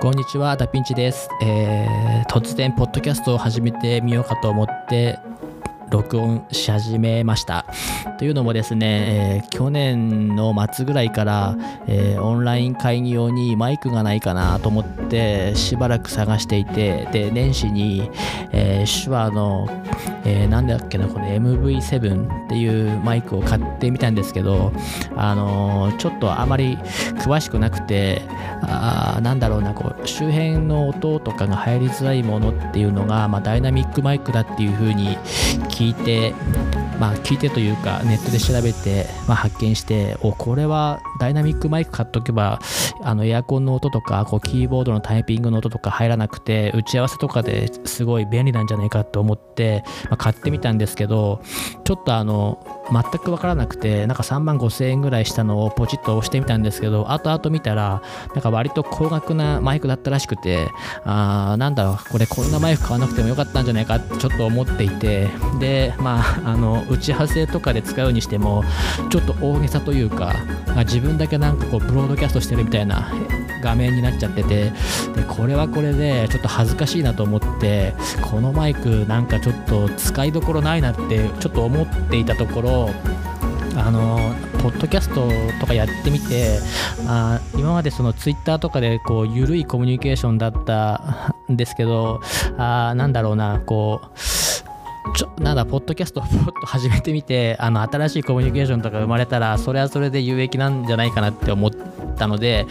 こんにちは、ダピンチです。えー突然、ポッドキャストを始めてみようかと思って、録音し始めました。というのもですね、えー去年の末ぐらいから、えーオンライン会議用にマイクがないかなと思ってしばらく探していて、で、年始に、えー手話の、えーなんだっけな、これ MV7 っていうマイクを買ってみたんですけど、あのーちょっとあまり詳しくなくて、あーなんだろうな、こう周辺の音とかが入りづらいものっていうのが、まあ、ダイナミックマイクだっていう風に聞聞いて、まあ、聞いてというかネットで調べて、まあ、発見しておこれはダイナミックマイク買っとけばあのエアコンの音とかこうキーボードのタイピングの音とか入らなくて打ち合わせとかですごい便利なんじゃないかと思って、まあ、買ってみたんですけどちょっとあの全く分からなくてなんか3万5000円ぐらいしたのをポチッと押してみたんですけど後々見たらなんか割と高額なマイクだったらしくてあーなんだろうこれこんなマイク買わなくてもよかったんじゃないかってちょっと思っていてでまああの打ち合わせとかで使うにしてもちょっと大げさというかま自分だけなんかこうブロードキャストしてるみたいな画面になっちゃっててでこれはこれでちょっと恥ずかしいなと思ってこのマイクなんかちょっと使いどころないなってちょっと思っていたところあのポッドキャストとかやってみてあ今までそのツイッターとかでこう緩いコミュニケーションだったんですけどあなんだろうなこうちょなんだポッドキャストをと始めてみて あの新しいコミュニケーションとか生まれたらそれはそれで有益なんじゃないかなって思ったので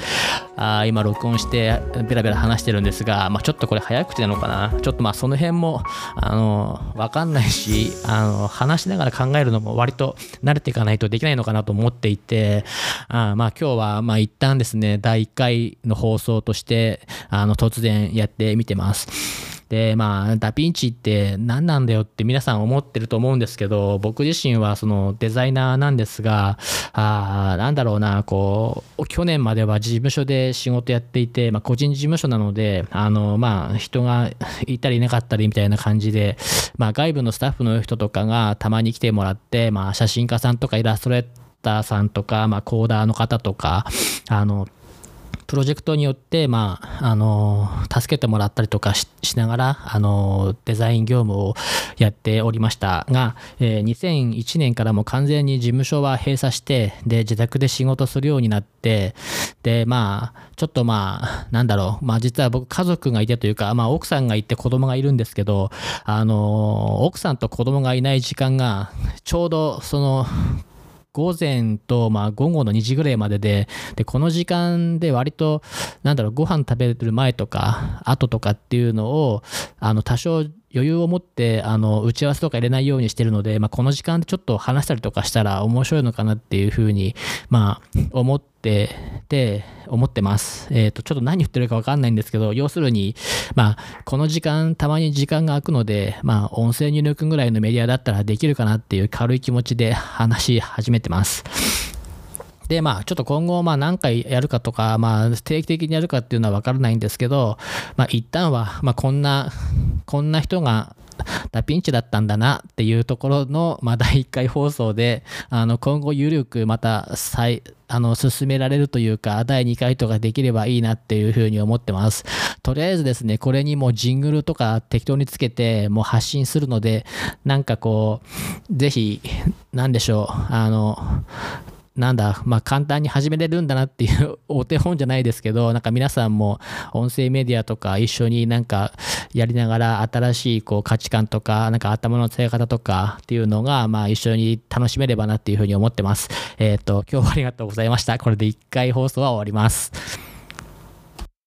あ今録音してベラベラ話してるんですが、まあ、ちょっとこれ早口なのかなちょっとまあその辺もあの分かんないしあの話しながら考えるのも割と慣れていかないとできないのかなと思っていてあまあ今日はまあ一旦ですね第1回の放送としてあの突然やってみてます。でまあダヴィンチって何なんだよって皆さん思ってると思うんですけど僕自身はそのデザイナーなんですがあなんだろうなこう去年までは事務所で仕事やっていて、まあ、個人事務所なのであのまあ人がいたりいなかったりみたいな感じで、まあ、外部のスタッフの人とかがたまに来てもらって、まあ、写真家さんとかイラストレーターさんとか、まあ、コーダーの方とかあのプロジェクトによって、まあ、あの、助けてもらったりとかしながら、あの、デザイン業務をやっておりましたが、えー2001年からも完全に事務所は閉鎖して、で、自宅で仕事するようになって、で、まあ、ちょっとまあ、なんだろう、まあ実は僕家族がいてというか、まあ奥さんがいて子供がいるんですけど、あの、奥さんと子供がいない時間が、ちょうどその、午前と、まあ、午後の2時ぐらいまでででこの時間で割となんだろうご飯食べる前とか後とかっていうのをあの多少余裕を持ってあの打ち合わせとか入れないようにしてるので、まあ、この時間でちょっと話したりとかしたら面白いのかなっていうふうに、まあ、思ってて思ってます。えっ、とちょっと何言ってるか分かんないんですけど要するに、まあ、この時間たまに時間が空くので、まあ、音声に抜くぐらいのメディアだったらできるかなっていう軽い気持ちで話し始めてます。で、まあ、ちょっと今後、まあ、何回やるかとか、まあ、定期的にやるかっていうのは分からないんですけど、まあ、一旦は、まあ、こんな、こんな人が、ダピンチだったんだなっていうところの、まあ、第1回放送で、あの、今後、ゆるくまた再、あの、進められるというか、第2回とかできればいいなっていうふうに思ってます。とりあえずですね、これにもジングルとか適当につけて、もう発信するので、なんかこう、ぜひ、なんでしょう、あの、なんだ、まあ、簡単に始めれるんだなっていうお手本じゃないですけど、なんか皆さんも音声メディアとか一緒になんかやりながら新しいこう価値観とか、なんか頭の使い方とかっていうのが、まあ一緒に楽しめればなっていうふうに思ってます。えっ、と、今日はありがとうございました。これで1回放送は終わります。